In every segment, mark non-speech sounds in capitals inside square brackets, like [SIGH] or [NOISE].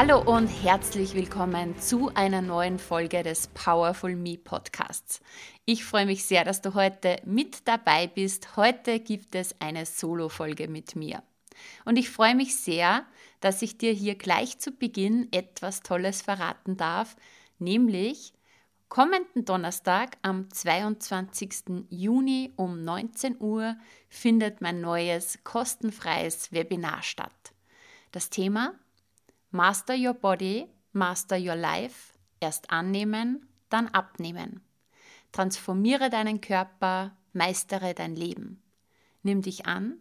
Hallo und herzlich willkommen zu einer neuen Folge des Powerful Me Podcasts. Ich freue mich sehr, dass du heute mit dabei bist. Heute gibt es eine Solo-Folge mit mir. Und ich freue mich sehr, dass ich dir hier gleich zu Beginn etwas Tolles verraten darf, nämlich kommenden Donnerstag am 22. Juni um 19 Uhr findet mein neues kostenfreies Webinar statt. Das Thema Master Your Body, Master Your Life, erst annehmen, dann abnehmen. Transformiere deinen Körper, meistere dein Leben. Nimm dich an,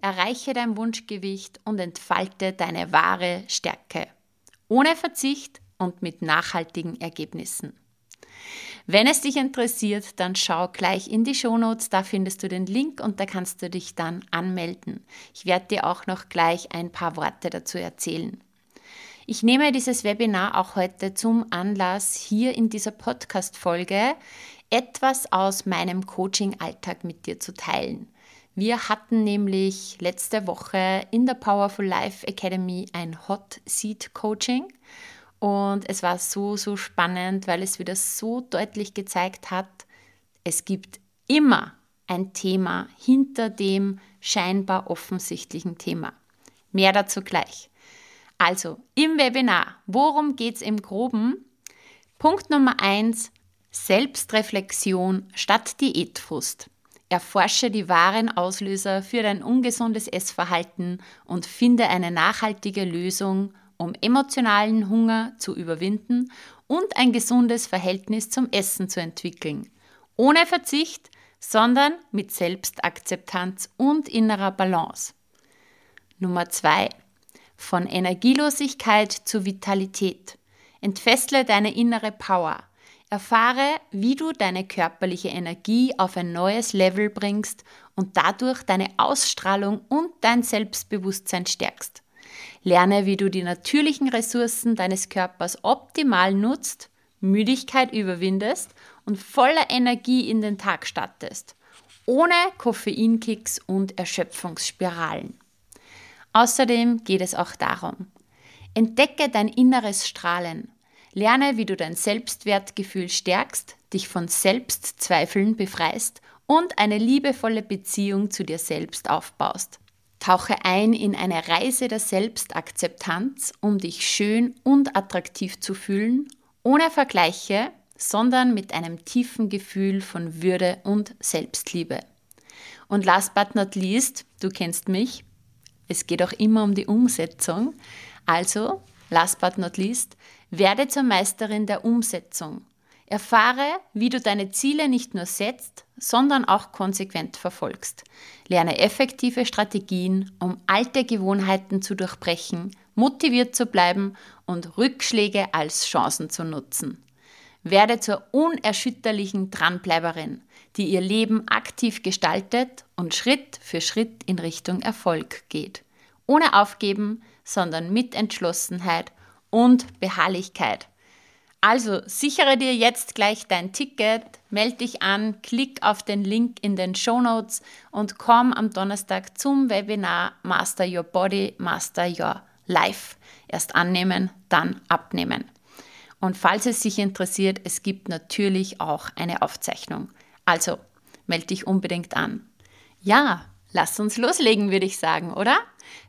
erreiche dein Wunschgewicht und entfalte deine wahre Stärke. Ohne Verzicht und mit nachhaltigen Ergebnissen. Wenn es dich interessiert, dann schau gleich in die Shownotes, da findest du den Link und da kannst du dich dann anmelden. Ich werde dir auch noch gleich ein paar Worte dazu erzählen. Ich nehme dieses Webinar auch heute zum Anlass, hier in dieser Podcast-Folge etwas aus meinem Coaching-Alltag mit dir zu teilen. Wir hatten nämlich letzte Woche in der Powerful Life Academy ein Hot Seat Coaching und es war so, so spannend, weil es wieder so deutlich gezeigt hat, es gibt immer ein Thema hinter dem scheinbar offensichtlichen Thema. Mehr dazu gleich. Also im Webinar, worum geht es im groben? Punkt Nummer 1, Selbstreflexion statt Diätfrust. Erforsche die wahren Auslöser für dein ungesundes Essverhalten und finde eine nachhaltige Lösung, um emotionalen Hunger zu überwinden und ein gesundes Verhältnis zum Essen zu entwickeln. Ohne Verzicht, sondern mit Selbstakzeptanz und innerer Balance. Nummer 2 von Energielosigkeit zu Vitalität. Entfessle deine innere Power. Erfahre, wie du deine körperliche Energie auf ein neues Level bringst und dadurch deine Ausstrahlung und dein Selbstbewusstsein stärkst. Lerne, wie du die natürlichen Ressourcen deines Körpers optimal nutzt, Müdigkeit überwindest und voller Energie in den Tag startest, ohne Koffeinkicks und Erschöpfungsspiralen. Außerdem geht es auch darum, entdecke dein inneres Strahlen, lerne, wie du dein Selbstwertgefühl stärkst, dich von Selbstzweifeln befreist und eine liebevolle Beziehung zu dir selbst aufbaust. Tauche ein in eine Reise der Selbstakzeptanz, um dich schön und attraktiv zu fühlen, ohne Vergleiche, sondern mit einem tiefen Gefühl von Würde und Selbstliebe. Und last but not least, du kennst mich, es geht auch immer um die Umsetzung. Also, last but not least, werde zur Meisterin der Umsetzung. Erfahre, wie du deine Ziele nicht nur setzt, sondern auch konsequent verfolgst. Lerne effektive Strategien, um alte Gewohnheiten zu durchbrechen, motiviert zu bleiben und Rückschläge als Chancen zu nutzen. Werde zur unerschütterlichen Dranbleiberin, die ihr Leben aktiv gestaltet und Schritt für Schritt in Richtung Erfolg geht. Ohne Aufgeben, sondern mit Entschlossenheit und Beharrlichkeit. Also sichere dir jetzt gleich dein Ticket, melde dich an, klick auf den Link in den Show Notes und komm am Donnerstag zum Webinar Master Your Body, Master Your Life. Erst annehmen, dann abnehmen. Und falls es sich interessiert, es gibt natürlich auch eine Aufzeichnung. Also melde dich unbedingt an. Ja, lass uns loslegen, würde ich sagen, oder?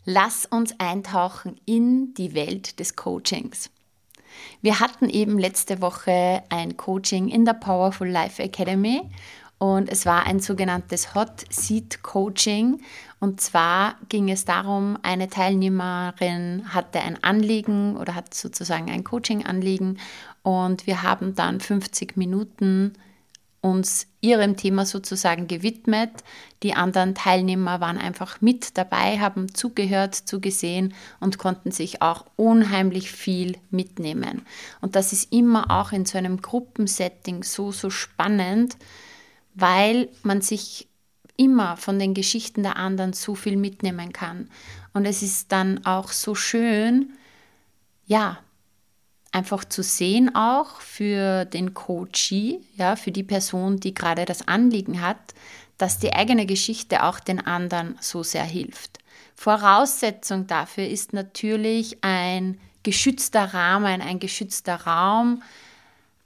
Lass uns eintauchen in die Welt des Coachings. Wir hatten eben letzte Woche ein Coaching in der Powerful Life Academy und es war ein sogenanntes Hot Seat Coaching. Und zwar ging es darum, eine Teilnehmerin hatte ein Anliegen oder hat sozusagen ein Coaching-Anliegen und wir haben dann 50 Minuten uns ihrem Thema sozusagen gewidmet. Die anderen Teilnehmer waren einfach mit dabei, haben zugehört, zugesehen und konnten sich auch unheimlich viel mitnehmen. Und das ist immer auch in so einem Gruppensetting so, so spannend, weil man sich immer von den Geschichten der anderen so viel mitnehmen kann. Und es ist dann auch so schön, ja, einfach zu sehen auch für den Coachee, ja, für die Person, die gerade das Anliegen hat, dass die eigene Geschichte auch den anderen so sehr hilft. Voraussetzung dafür ist natürlich ein geschützter Rahmen, ein geschützter Raum.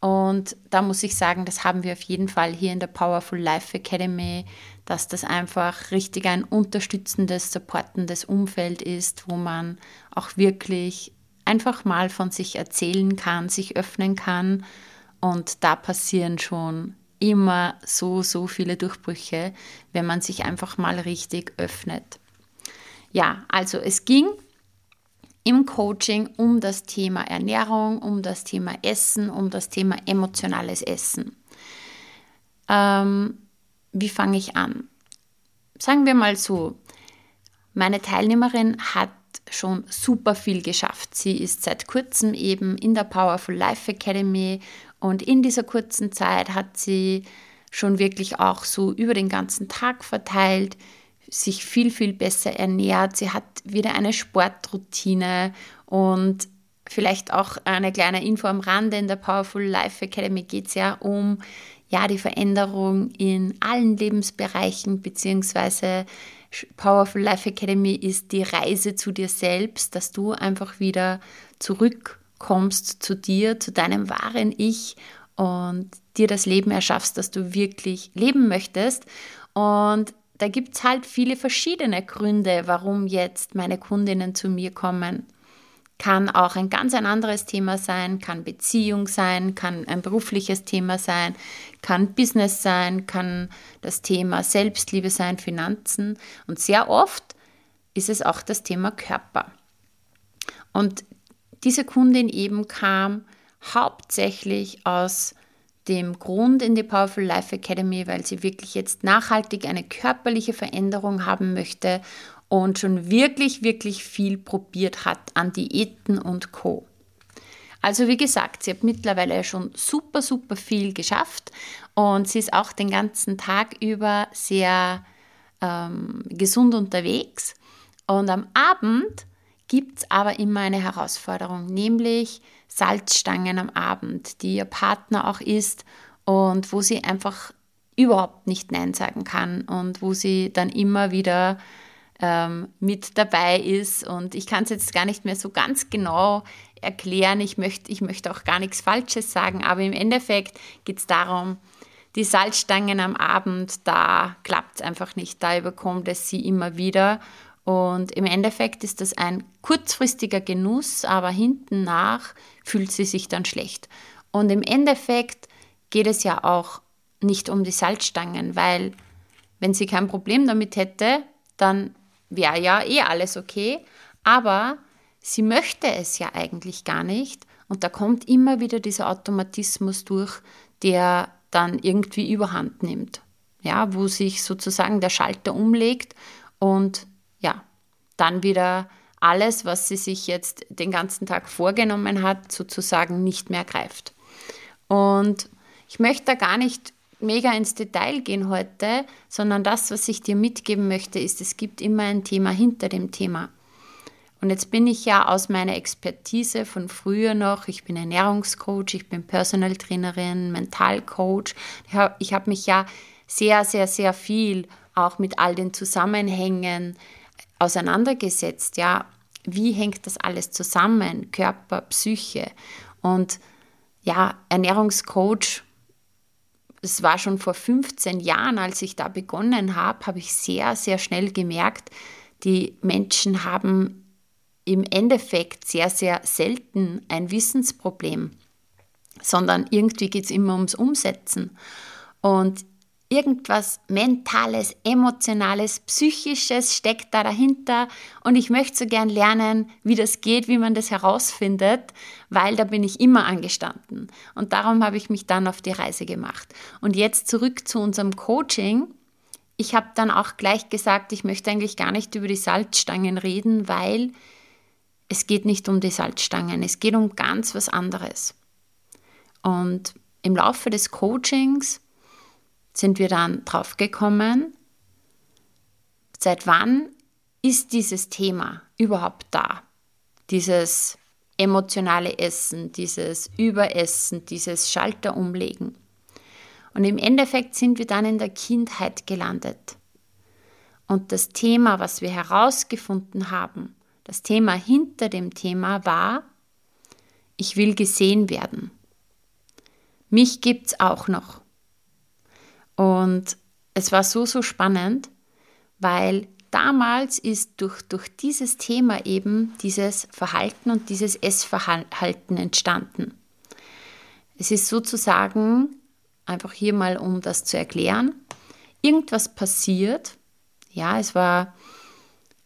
Und da muss ich sagen, das haben wir auf jeden Fall hier in der Powerful Life Academy, dass das einfach richtig ein unterstützendes, supportendes Umfeld ist, wo man auch wirklich einfach mal von sich erzählen kann, sich öffnen kann. Und da passieren schon immer so, so viele Durchbrüche, wenn man sich einfach mal richtig öffnet. Ja, also es ging im Coaching um das Thema Ernährung, um das Thema Essen, um das Thema emotionales Essen. Ähm, wie fange ich an? Sagen wir mal so, meine Teilnehmerin hat schon super viel geschafft. Sie ist seit kurzem eben in der Powerful Life Academy und in dieser kurzen Zeit hat sie schon wirklich auch so über den ganzen Tag verteilt, sich viel, viel besser ernährt. Sie hat wieder eine Sportroutine und vielleicht auch eine kleine Info am Rande. In der Powerful Life Academy geht es ja um ja, die Veränderung in allen Lebensbereichen beziehungsweise Powerful Life Academy ist die Reise zu dir selbst, dass du einfach wieder zurückkommst zu dir, zu deinem wahren Ich und dir das Leben erschaffst, das du wirklich leben möchtest. Und da gibt es halt viele verschiedene Gründe, warum jetzt meine Kundinnen zu mir kommen kann auch ein ganz ein anderes Thema sein, kann Beziehung sein, kann ein berufliches Thema sein, kann Business sein, kann das Thema Selbstliebe sein, Finanzen und sehr oft ist es auch das Thema Körper. Und diese Kundin eben kam hauptsächlich aus dem Grund in die Powerful Life Academy, weil sie wirklich jetzt nachhaltig eine körperliche Veränderung haben möchte und schon wirklich, wirklich viel probiert hat an Diäten und Co. Also wie gesagt, sie hat mittlerweile schon super, super viel geschafft und sie ist auch den ganzen Tag über sehr ähm, gesund unterwegs. Und am Abend gibt es aber immer eine Herausforderung, nämlich Salzstangen am Abend, die ihr Partner auch isst und wo sie einfach überhaupt nicht Nein sagen kann und wo sie dann immer wieder ähm, mit dabei ist. Und ich kann es jetzt gar nicht mehr so ganz genau erklären. Ich möchte, ich möchte auch gar nichts Falsches sagen, aber im Endeffekt geht es darum, die Salzstangen am Abend, da klappt es einfach nicht. Da überkommt es sie immer wieder. Und im Endeffekt ist das ein kurzfristiger Genuss, aber hinten nach fühlt sie sich dann schlecht. Und im Endeffekt geht es ja auch nicht um die Salzstangen, weil wenn sie kein Problem damit hätte, dann wäre ja eh alles okay, aber sie möchte es ja eigentlich gar nicht und da kommt immer wieder dieser Automatismus durch, der dann irgendwie überhand nimmt. Ja, wo sich sozusagen der Schalter umlegt und ja, dann wieder alles, was sie sich jetzt den ganzen Tag vorgenommen hat, sozusagen nicht mehr greift. Und ich möchte da gar nicht mega ins Detail gehen heute, sondern das, was ich dir mitgeben möchte, ist, es gibt immer ein Thema hinter dem Thema. Und jetzt bin ich ja aus meiner Expertise von früher noch, ich bin Ernährungscoach, ich bin Personal Trainerin, Mentalcoach. Ich habe mich ja sehr, sehr, sehr viel auch mit all den Zusammenhängen auseinandergesetzt. Ja, wie hängt das alles zusammen? Körper, Psyche. Und ja, Ernährungscoach es war schon vor 15 Jahren, als ich da begonnen habe, habe ich sehr, sehr schnell gemerkt, die Menschen haben im Endeffekt sehr, sehr selten ein Wissensproblem, sondern irgendwie geht es immer ums Umsetzen. Und irgendwas Mentales, Emotionales, Psychisches steckt da dahinter und ich möchte so gern lernen, wie das geht, wie man das herausfindet, weil da bin ich immer angestanden. Und darum habe ich mich dann auf die Reise gemacht. Und jetzt zurück zu unserem Coaching. Ich habe dann auch gleich gesagt, ich möchte eigentlich gar nicht über die Salzstangen reden, weil es geht nicht um die Salzstangen, es geht um ganz was anderes. Und im Laufe des Coachings sind wir dann drauf gekommen, seit wann ist dieses Thema überhaupt da? Dieses emotionale Essen, dieses Überessen, dieses Schalter umlegen. Und im Endeffekt sind wir dann in der Kindheit gelandet. Und das Thema, was wir herausgefunden haben, das Thema hinter dem Thema war, ich will gesehen werden. Mich gibt es auch noch. Und es war so, so spannend, weil damals ist durch, durch dieses Thema eben dieses Verhalten und dieses Essverhalten entstanden. Es ist sozusagen, einfach hier mal um das zu erklären, irgendwas passiert. Ja, es war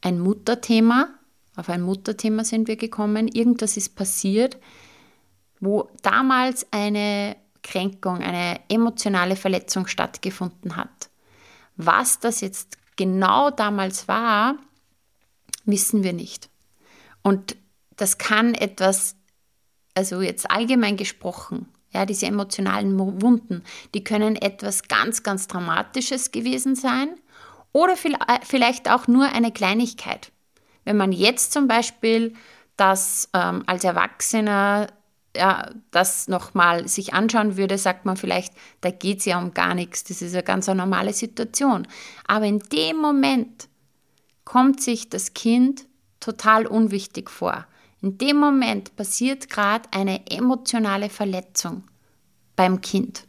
ein Mutterthema, auf ein Mutterthema sind wir gekommen. Irgendwas ist passiert, wo damals eine Kränkung, eine emotionale Verletzung stattgefunden hat. Was das jetzt genau damals war, wissen wir nicht. Und das kann etwas, also jetzt allgemein gesprochen, ja, diese emotionalen Wunden, die können etwas ganz, ganz Dramatisches gewesen sein oder äh, vielleicht auch nur eine Kleinigkeit. Wenn man jetzt zum Beispiel das ähm, als Erwachsener ja, das nochmal sich anschauen würde, sagt man vielleicht, da geht es ja um gar nichts, das ist eine ganz normale Situation. Aber in dem Moment kommt sich das Kind total unwichtig vor. In dem Moment passiert gerade eine emotionale Verletzung beim Kind.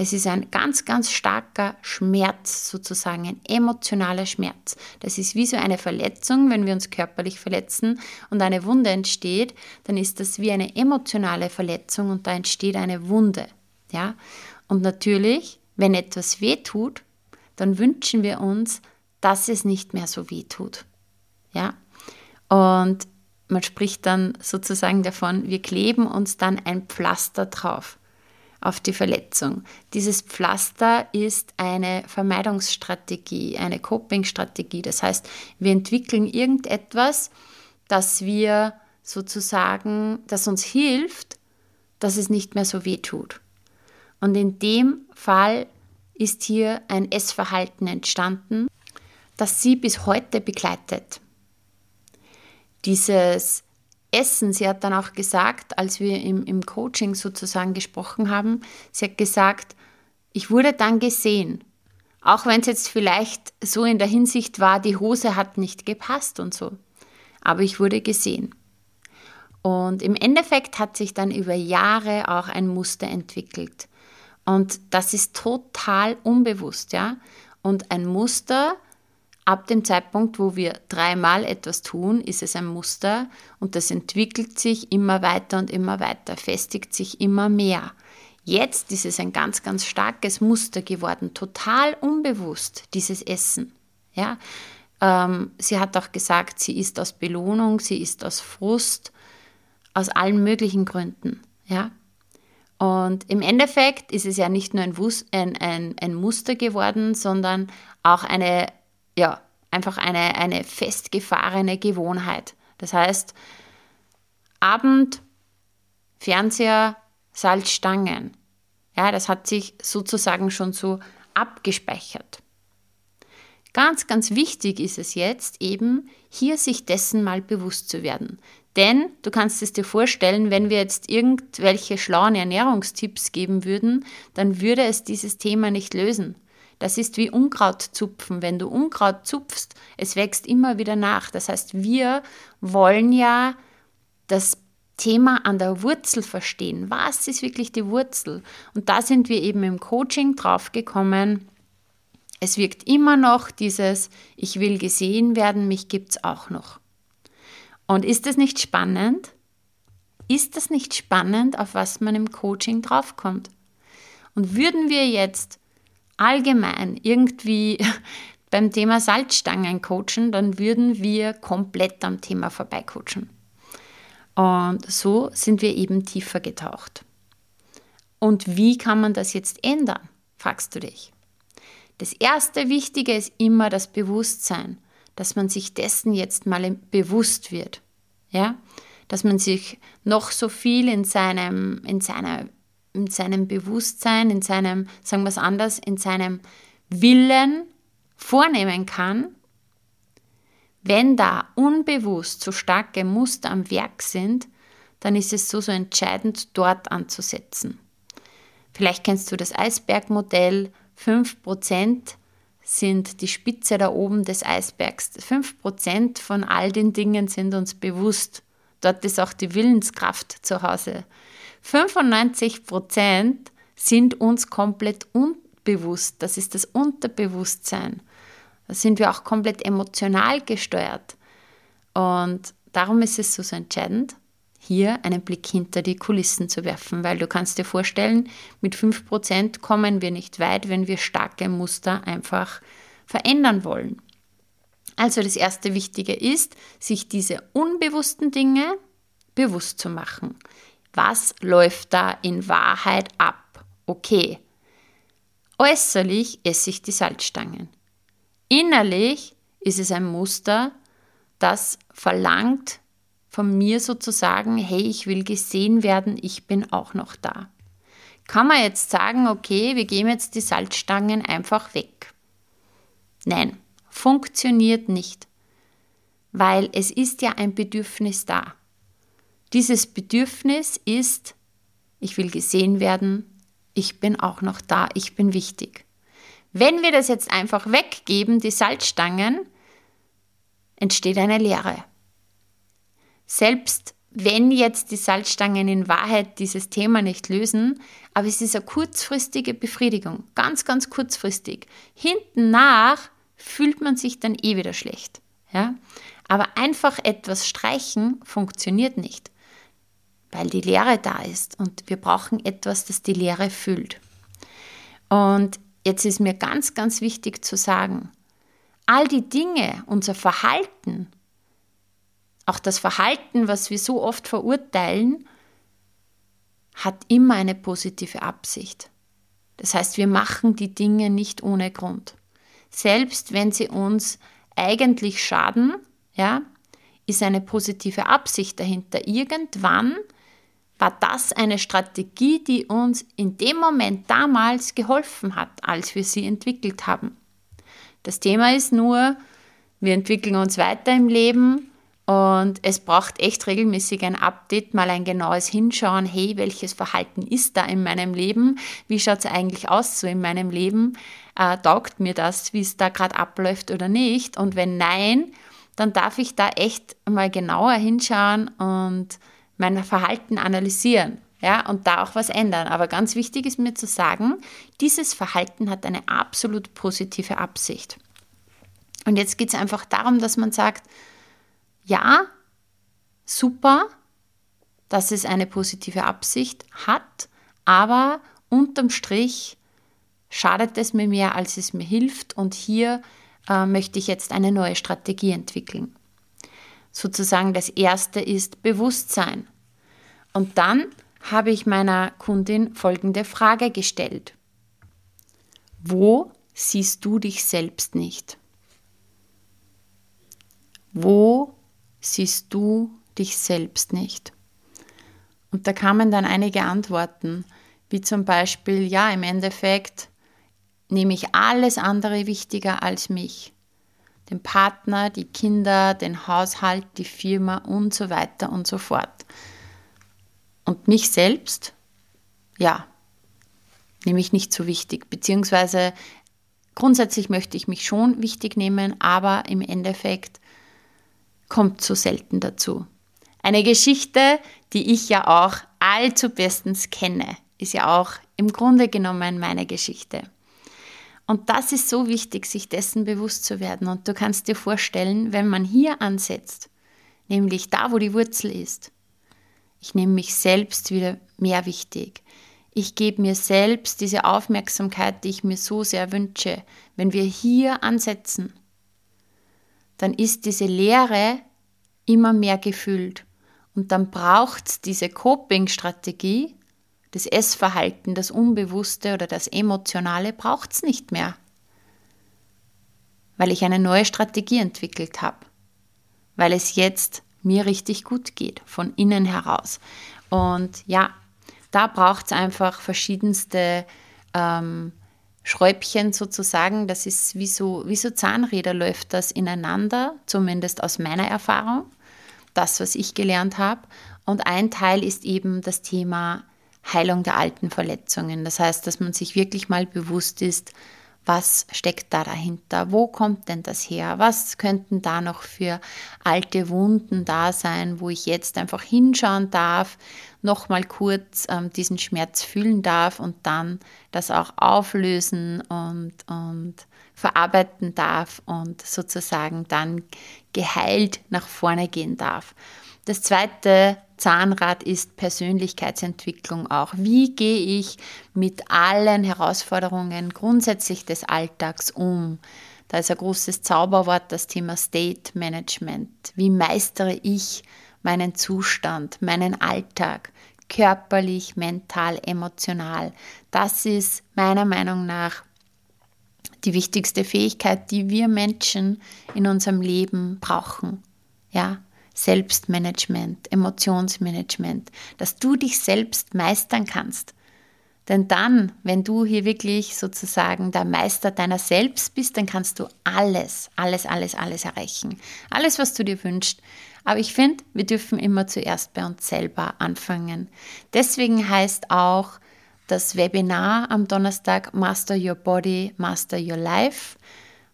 Es ist ein ganz, ganz starker Schmerz sozusagen, ein emotionaler Schmerz. Das ist wie so eine Verletzung, wenn wir uns körperlich verletzen und eine Wunde entsteht, dann ist das wie eine emotionale Verletzung und da entsteht eine Wunde. Ja? Und natürlich, wenn etwas weh tut, dann wünschen wir uns, dass es nicht mehr so weh tut. Ja? Und man spricht dann sozusagen davon, wir kleben uns dann ein Pflaster drauf auf die Verletzung. Dieses Pflaster ist eine Vermeidungsstrategie, eine Coping-Strategie. Das heißt, wir entwickeln irgendetwas, das wir sozusagen, das uns hilft, dass es nicht mehr so weh tut. Und in dem Fall ist hier ein Essverhalten entstanden, das sie bis heute begleitet. Dieses Essen. Sie hat dann auch gesagt, als wir im, im Coaching sozusagen gesprochen haben, sie hat gesagt, ich wurde dann gesehen. Auch wenn es jetzt vielleicht so in der Hinsicht war, die Hose hat nicht gepasst und so. Aber ich wurde gesehen. Und im Endeffekt hat sich dann über Jahre auch ein Muster entwickelt. Und das ist total unbewusst, ja. Und ein Muster, Ab dem Zeitpunkt, wo wir dreimal etwas tun, ist es ein Muster und das entwickelt sich immer weiter und immer weiter, festigt sich immer mehr. Jetzt ist es ein ganz, ganz starkes Muster geworden, total unbewusst, dieses Essen. Ja? Ähm, sie hat auch gesagt, sie ist aus Belohnung, sie ist aus Frust, aus allen möglichen Gründen. Ja? Und im Endeffekt ist es ja nicht nur ein, ein, ein, ein Muster geworden, sondern auch eine ja, einfach eine, eine festgefahrene Gewohnheit. Das heißt, Abend, Fernseher, Salzstangen. Ja, das hat sich sozusagen schon so abgespeichert. Ganz, ganz wichtig ist es jetzt eben, hier sich dessen mal bewusst zu werden. Denn du kannst es dir vorstellen, wenn wir jetzt irgendwelche schlauen Ernährungstipps geben würden, dann würde es dieses Thema nicht lösen. Das ist wie Unkraut zupfen. Wenn du Unkraut zupfst, es wächst immer wieder nach. Das heißt, wir wollen ja das Thema an der Wurzel verstehen. Was ist wirklich die Wurzel? Und da sind wir eben im Coaching drauf gekommen. Es wirkt immer noch dieses, ich will gesehen werden, mich gibt es auch noch. Und ist das nicht spannend? Ist das nicht spannend, auf was man im Coaching draufkommt? Und würden wir jetzt allgemein irgendwie [LAUGHS] beim Thema Salzstangen coachen, dann würden wir komplett am Thema vorbeicoachen. Und so sind wir eben tiefer getaucht. Und wie kann man das jetzt ändern, fragst du dich. Das erste Wichtige ist immer das Bewusstsein, dass man sich dessen jetzt mal bewusst wird. Ja? Dass man sich noch so viel in seinem, in seiner, in seinem Bewusstsein, in seinem, sagen wir es anders, in seinem Willen vornehmen kann, wenn da unbewusst so starke Muster am Werk sind, dann ist es so, so entscheidend, dort anzusetzen. Vielleicht kennst du das Eisbergmodell. 5% sind die Spitze da oben des Eisbergs. 5% von all den Dingen sind uns bewusst. Dort ist auch die Willenskraft zu Hause. 95% sind uns komplett unbewusst. Das ist das Unterbewusstsein. Da sind wir auch komplett emotional gesteuert. Und darum ist es so, so entscheidend, hier einen Blick hinter die Kulissen zu werfen, weil du kannst dir vorstellen, mit 5% kommen wir nicht weit, wenn wir starke Muster einfach verändern wollen. Also das erste Wichtige ist, sich diese unbewussten Dinge bewusst zu machen. Was läuft da in Wahrheit ab? Okay. Äußerlich esse ich die Salzstangen. Innerlich ist es ein Muster, das verlangt von mir sozusagen, hey, ich will gesehen werden, ich bin auch noch da. Kann man jetzt sagen, okay, wir geben jetzt die Salzstangen einfach weg? Nein, funktioniert nicht, weil es ist ja ein Bedürfnis da. Dieses Bedürfnis ist, ich will gesehen werden, ich bin auch noch da, ich bin wichtig. Wenn wir das jetzt einfach weggeben, die Salzstangen, entsteht eine Leere. Selbst wenn jetzt die Salzstangen in Wahrheit dieses Thema nicht lösen, aber es ist eine kurzfristige Befriedigung, ganz, ganz kurzfristig. Hinten nach fühlt man sich dann eh wieder schlecht. Ja? Aber einfach etwas streichen funktioniert nicht, weil die Leere da ist und wir brauchen etwas, das die Leere füllt. Und Jetzt ist mir ganz, ganz wichtig zu sagen, all die Dinge, unser Verhalten, auch das Verhalten, was wir so oft verurteilen, hat immer eine positive Absicht. Das heißt, wir machen die Dinge nicht ohne Grund. Selbst wenn sie uns eigentlich schaden, ja, ist eine positive Absicht dahinter. Irgendwann war das eine Strategie, die uns in dem Moment damals geholfen hat, als wir sie entwickelt haben. Das Thema ist nur, wir entwickeln uns weiter im Leben und es braucht echt regelmäßig ein Update, mal ein genaues Hinschauen, hey, welches Verhalten ist da in meinem Leben? Wie schaut es eigentlich aus so in meinem Leben? Äh, taugt mir das, wie es da gerade abläuft oder nicht? Und wenn nein, dann darf ich da echt mal genauer hinschauen und mein Verhalten analysieren ja, und da auch was ändern. Aber ganz wichtig ist mir zu sagen, dieses Verhalten hat eine absolut positive Absicht. Und jetzt geht es einfach darum, dass man sagt, ja, super, dass es eine positive Absicht hat, aber unterm Strich schadet es mir mehr, als es mir hilft und hier äh, möchte ich jetzt eine neue Strategie entwickeln sozusagen das erste ist Bewusstsein. Und dann habe ich meiner Kundin folgende Frage gestellt. Wo siehst du dich selbst nicht? Wo siehst du dich selbst nicht? Und da kamen dann einige Antworten, wie zum Beispiel, ja, im Endeffekt nehme ich alles andere wichtiger als mich den Partner, die Kinder, den Haushalt, die Firma und so weiter und so fort. Und mich selbst, ja, nehme ich nicht so wichtig, beziehungsweise grundsätzlich möchte ich mich schon wichtig nehmen, aber im Endeffekt kommt so selten dazu. Eine Geschichte, die ich ja auch allzu bestens kenne, ist ja auch im Grunde genommen meine Geschichte. Und das ist so wichtig, sich dessen bewusst zu werden. Und du kannst dir vorstellen, wenn man hier ansetzt, nämlich da, wo die Wurzel ist, ich nehme mich selbst wieder mehr wichtig. ich gebe mir selbst diese Aufmerksamkeit, die ich mir so sehr wünsche, wenn wir hier ansetzen, dann ist diese Leere immer mehr gefüllt. Und dann braucht es diese Coping-Strategie, das Essverhalten, das Unbewusste oder das Emotionale braucht es nicht mehr. Weil ich eine neue Strategie entwickelt habe. Weil es jetzt mir richtig gut geht, von innen heraus. Und ja, da braucht es einfach verschiedenste ähm, Schräubchen sozusagen. Das ist wie so, wie so Zahnräder läuft das ineinander, zumindest aus meiner Erfahrung, das, was ich gelernt habe. Und ein Teil ist eben das Thema Heilung der alten Verletzungen. Das heißt, dass man sich wirklich mal bewusst ist, was steckt da dahinter? Wo kommt denn das her? Was könnten da noch für alte Wunden da sein, wo ich jetzt einfach hinschauen darf, nochmal kurz ähm, diesen Schmerz fühlen darf und dann das auch auflösen und, und verarbeiten darf und sozusagen dann geheilt nach vorne gehen darf. Das zweite Zahnrad ist Persönlichkeitsentwicklung auch. Wie gehe ich mit allen Herausforderungen grundsätzlich des Alltags um? Da ist ein großes Zauberwort das Thema State Management. Wie meistere ich meinen Zustand, meinen Alltag, körperlich, mental, emotional? Das ist meiner Meinung nach die wichtigste Fähigkeit, die wir Menschen in unserem Leben brauchen. Ja, Selbstmanagement, Emotionsmanagement, dass du dich selbst meistern kannst. Denn dann, wenn du hier wirklich sozusagen der Meister deiner selbst bist, dann kannst du alles, alles, alles, alles erreichen. Alles, was du dir wünschst. Aber ich finde, wir dürfen immer zuerst bei uns selber anfangen. Deswegen heißt auch das Webinar am Donnerstag Master Your Body, Master Your Life,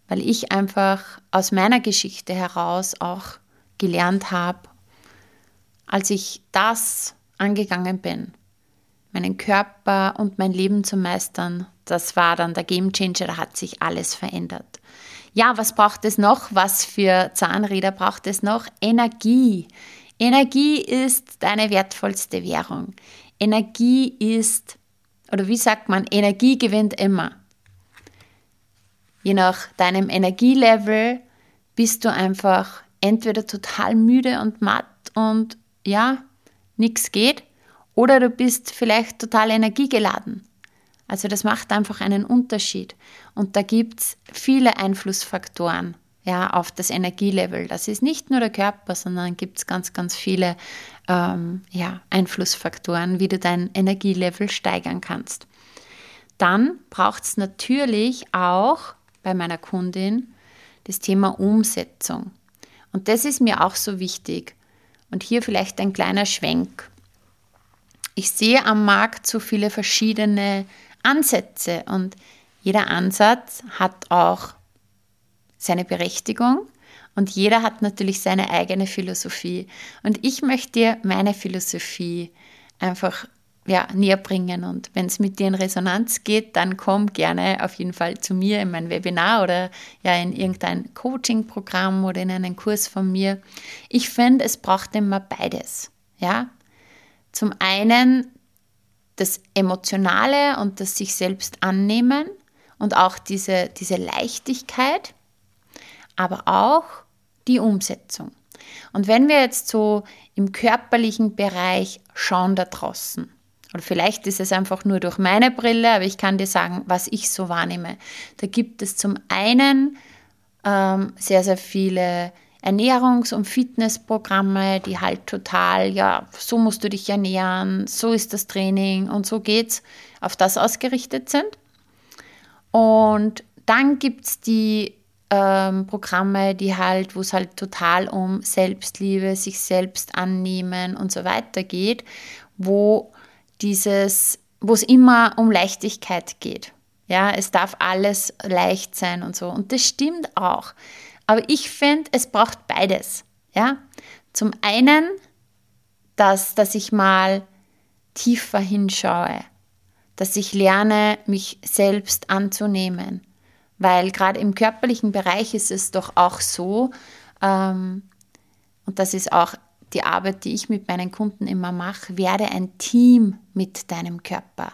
weil ich einfach aus meiner Geschichte heraus auch gelernt habe, als ich das angegangen bin, meinen Körper und mein Leben zu meistern, das war dann der Game Changer, da hat sich alles verändert. Ja, was braucht es noch? Was für Zahnräder braucht es noch? Energie. Energie ist deine wertvollste Währung. Energie ist, oder wie sagt man, Energie gewinnt immer. Je nach deinem Energielevel bist du einfach entweder total müde und matt und ja, nichts geht, oder du bist vielleicht total energiegeladen. Also das macht einfach einen Unterschied. Und da gibt es viele Einflussfaktoren ja, auf das Energielevel. Das ist nicht nur der Körper, sondern gibt es ganz, ganz viele ähm, ja, Einflussfaktoren, wie du dein Energielevel steigern kannst. Dann braucht es natürlich auch bei meiner Kundin das Thema Umsetzung. Und das ist mir auch so wichtig. Und hier vielleicht ein kleiner Schwenk. Ich sehe am Markt so viele verschiedene Ansätze und jeder Ansatz hat auch seine Berechtigung und jeder hat natürlich seine eigene Philosophie. Und ich möchte dir meine Philosophie einfach ja, näher bringen. Und wenn es mit dir in Resonanz geht, dann komm gerne auf jeden Fall zu mir in mein Webinar oder ja in irgendein Coaching-Programm oder in einen Kurs von mir. Ich finde, es braucht immer beides. Ja? Zum einen das Emotionale und das sich selbst annehmen und auch diese, diese Leichtigkeit, aber auch die Umsetzung. Und wenn wir jetzt so im körperlichen Bereich schauen da draußen, oder vielleicht ist es einfach nur durch meine Brille, aber ich kann dir sagen, was ich so wahrnehme. Da gibt es zum einen ähm, sehr, sehr viele Ernährungs- und Fitnessprogramme, die halt total, ja, so musst du dich ernähren, so ist das Training und so geht's, auf das ausgerichtet sind. Und dann gibt es die ähm, Programme, die halt, wo es halt total um Selbstliebe, sich selbst annehmen und so weiter geht, wo dieses, wo es immer um Leichtigkeit geht. Ja, es darf alles leicht sein und so. Und das stimmt auch. Aber ich finde, es braucht beides. Ja, zum einen, dass, dass ich mal tiefer hinschaue, dass ich lerne, mich selbst anzunehmen. Weil gerade im körperlichen Bereich ist es doch auch so, ähm, und das ist auch die Arbeit, die ich mit meinen Kunden immer mache, werde ein Team mit deinem Körper.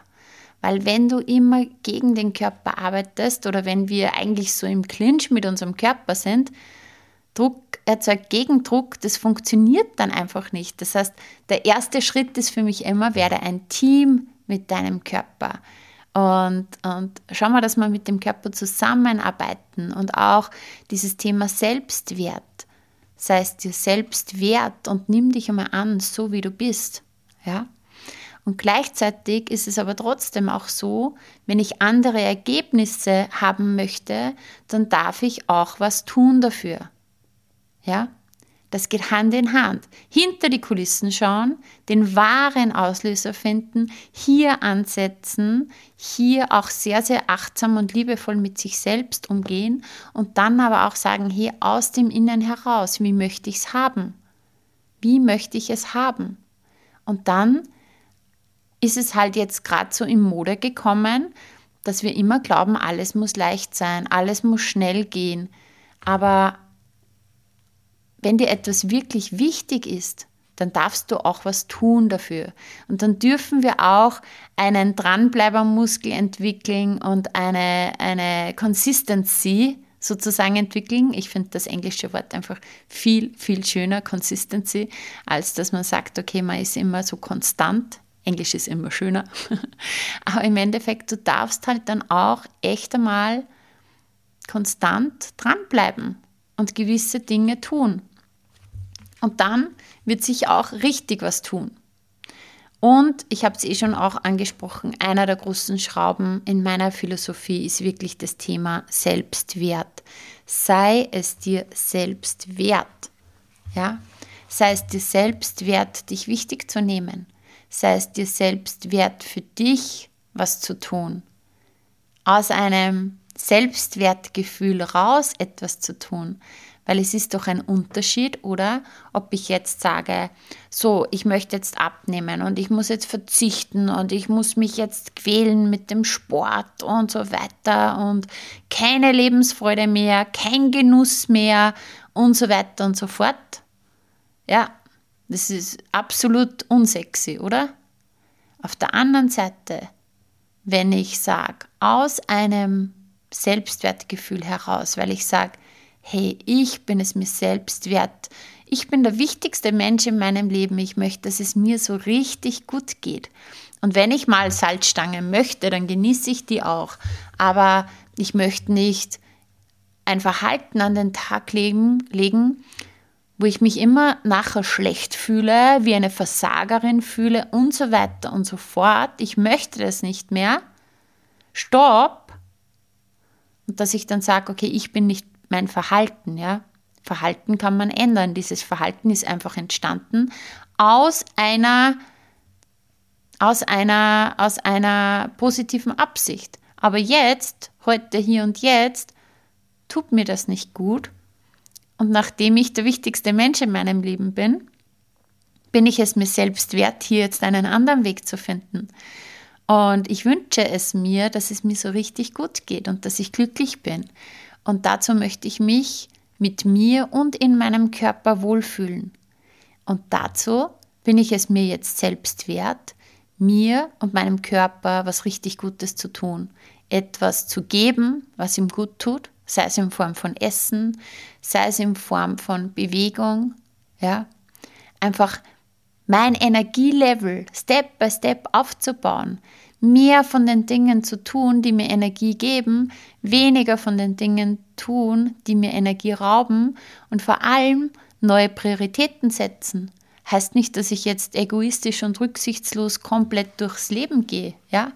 Weil wenn du immer gegen den Körper arbeitest oder wenn wir eigentlich so im Clinch mit unserem Körper sind, Druck erzeugt Gegendruck, das funktioniert dann einfach nicht. Das heißt, der erste Schritt ist für mich immer, werde ein Team mit deinem Körper. Und, und schau mal, dass wir mit dem Körper zusammenarbeiten und auch dieses Thema Selbstwert. Sei es dir selbst wert und nimm dich einmal an, so wie du bist. Ja? Und gleichzeitig ist es aber trotzdem auch so, wenn ich andere Ergebnisse haben möchte, dann darf ich auch was tun dafür. Ja? Das geht Hand in Hand. Hinter die Kulissen schauen, den wahren Auslöser finden, hier ansetzen, hier auch sehr, sehr achtsam und liebevoll mit sich selbst umgehen und dann aber auch sagen, hier aus dem Innen heraus, wie möchte ich es haben? Wie möchte ich es haben? Und dann ist es halt jetzt gerade so in Mode gekommen, dass wir immer glauben, alles muss leicht sein, alles muss schnell gehen. Aber wenn dir etwas wirklich wichtig ist, dann darfst du auch was tun dafür. Und dann dürfen wir auch einen Dranbleibermuskel entwickeln und eine, eine Consistency sozusagen entwickeln. Ich finde das englische Wort einfach viel, viel schöner, Consistency, als dass man sagt, okay, man ist immer so konstant. Englisch ist immer schöner. [LAUGHS] Aber im Endeffekt, du darfst halt dann auch echt einmal konstant dranbleiben und gewisse Dinge tun. Und dann wird sich auch richtig was tun. Und ich habe es eh schon auch angesprochen, einer der großen Schrauben in meiner Philosophie ist wirklich das Thema Selbstwert. Sei es dir selbst wert. Ja? Sei es dir selbst wert, dich wichtig zu nehmen. Sei es dir selbst wert, für dich was zu tun. Aus einem Selbstwertgefühl raus etwas zu tun. Weil es ist doch ein Unterschied, oder? Ob ich jetzt sage, so, ich möchte jetzt abnehmen und ich muss jetzt verzichten und ich muss mich jetzt quälen mit dem Sport und so weiter und keine Lebensfreude mehr, kein Genuss mehr und so weiter und so fort. Ja, das ist absolut unsexy, oder? Auf der anderen Seite, wenn ich sage, aus einem Selbstwertgefühl heraus, weil ich sage, hey, ich bin es mir selbst wert. Ich bin der wichtigste Mensch in meinem Leben. Ich möchte, dass es mir so richtig gut geht. Und wenn ich mal Salzstangen möchte, dann genieße ich die auch. Aber ich möchte nicht ein Verhalten an den Tag legen, legen, wo ich mich immer nachher schlecht fühle, wie eine Versagerin fühle und so weiter und so fort. Ich möchte das nicht mehr. Stopp. Und dass ich dann sage, okay, ich bin nicht mein Verhalten, ja. Verhalten kann man ändern. Dieses Verhalten ist einfach entstanden aus einer, aus einer, aus einer positiven Absicht. Aber jetzt, heute, hier und jetzt, tut mir das nicht gut. Und nachdem ich der wichtigste Mensch in meinem Leben bin, bin ich es mir selbst wert, hier jetzt einen anderen Weg zu finden. Und ich wünsche es mir, dass es mir so richtig gut geht und dass ich glücklich bin. Und dazu möchte ich mich mit mir und in meinem Körper wohlfühlen. Und dazu bin ich es mir jetzt selbst wert, mir und meinem Körper was richtig Gutes zu tun. Etwas zu geben, was ihm gut tut, sei es in Form von Essen, sei es in Form von Bewegung, ja. Einfach mein Energielevel Step by Step aufzubauen, mehr von den Dingen zu tun, die mir Energie geben, weniger von den Dingen tun, die mir Energie rauben und vor allem neue Prioritäten setzen. Heißt nicht, dass ich jetzt egoistisch und rücksichtslos komplett durchs Leben gehe, ja?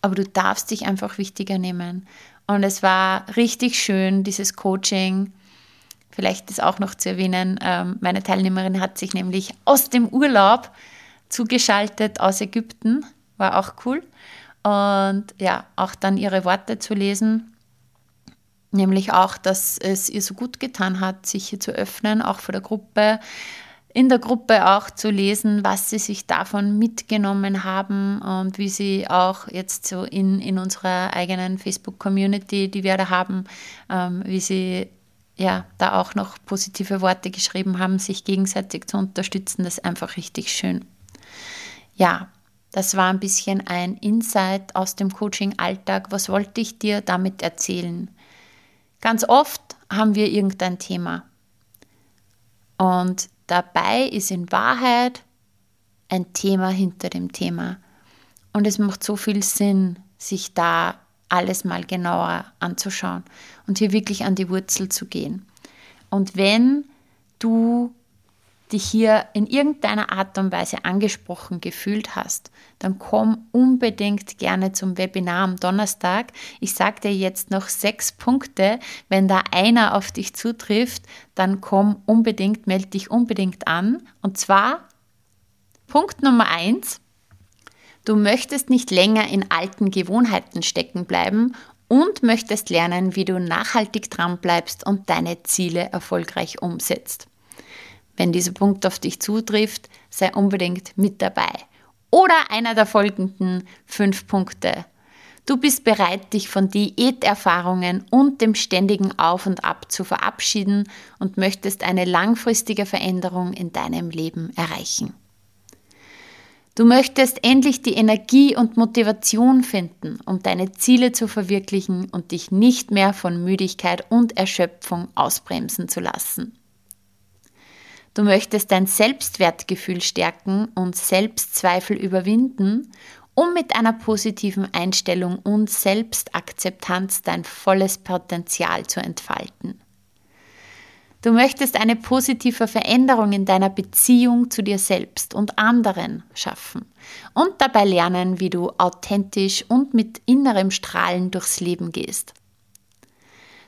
Aber du darfst dich einfach wichtiger nehmen. Und es war richtig schön, dieses Coaching. Vielleicht ist auch noch zu erwähnen, ähm, meine Teilnehmerin hat sich nämlich aus dem Urlaub zugeschaltet aus Ägypten war auch cool. Und ja, auch dann ihre Worte zu lesen, nämlich auch, dass es ihr so gut getan hat, sich hier zu öffnen, auch vor der Gruppe, in der Gruppe auch zu lesen, was sie sich davon mitgenommen haben und wie sie auch jetzt so in, in unserer eigenen Facebook-Community, die wir da haben, ähm, wie sie ja da auch noch positive Worte geschrieben haben, sich gegenseitig zu unterstützen, das ist einfach richtig schön. Ja, Das war ein bisschen ein Insight aus dem Coaching-Alltag. Was wollte ich dir damit erzählen? Ganz oft haben wir irgendein Thema. Und dabei ist in Wahrheit ein Thema hinter dem Thema. Und es macht so viel Sinn, sich da alles mal genauer anzuschauen und hier wirklich an die Wurzel zu gehen. Und wenn du dich hier in irgendeiner Art und Weise angesprochen gefühlt hast, dann komm unbedingt gerne zum Webinar am Donnerstag. Ich sage dir jetzt noch sechs Punkte. Wenn da einer auf dich zutrifft, dann komm unbedingt, melde dich unbedingt an. Und zwar Punkt Nummer eins. Du möchtest nicht länger in alten Gewohnheiten stecken bleiben und möchtest lernen, wie du nachhaltig dran bleibst und deine Ziele erfolgreich umsetzt. Wenn dieser Punkt auf dich zutrifft, sei unbedingt mit dabei. Oder einer der folgenden fünf Punkte. Du bist bereit, dich von Diäterfahrungen und dem ständigen Auf und Ab zu verabschieden und möchtest eine langfristige Veränderung in deinem Leben erreichen. Du möchtest endlich die Energie und Motivation finden, um deine Ziele zu verwirklichen und dich nicht mehr von Müdigkeit und Erschöpfung ausbremsen zu lassen. Du möchtest dein Selbstwertgefühl stärken und Selbstzweifel überwinden, um mit einer positiven Einstellung und Selbstakzeptanz dein volles Potenzial zu entfalten. Du möchtest eine positive Veränderung in deiner Beziehung zu dir selbst und anderen schaffen und dabei lernen, wie du authentisch und mit innerem Strahlen durchs Leben gehst.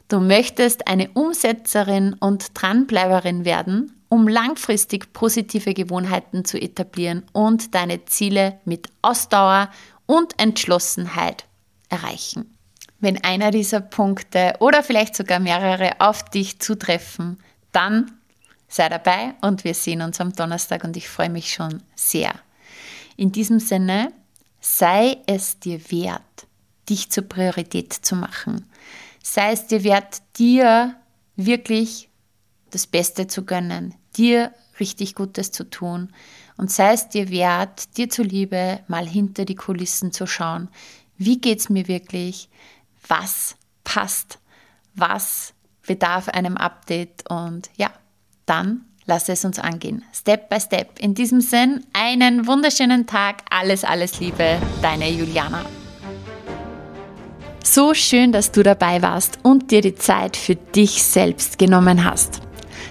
Du möchtest eine Umsetzerin und Dranbleiberin werden um langfristig positive Gewohnheiten zu etablieren und deine Ziele mit Ausdauer und Entschlossenheit erreichen. Wenn einer dieser Punkte oder vielleicht sogar mehrere auf dich zutreffen, dann sei dabei und wir sehen uns am Donnerstag und ich freue mich schon sehr. In diesem Sinne, sei es dir wert, dich zur Priorität zu machen. Sei es dir wert, dir wirklich das Beste zu gönnen, dir richtig Gutes zu tun und sei es dir wert, dir zuliebe mal hinter die Kulissen zu schauen. Wie geht es mir wirklich? Was passt? Was bedarf einem Update? Und ja, dann lass es uns angehen. Step by Step. In diesem Sinn, einen wunderschönen Tag. Alles, alles Liebe. Deine Juliana. So schön, dass du dabei warst und dir die Zeit für dich selbst genommen hast.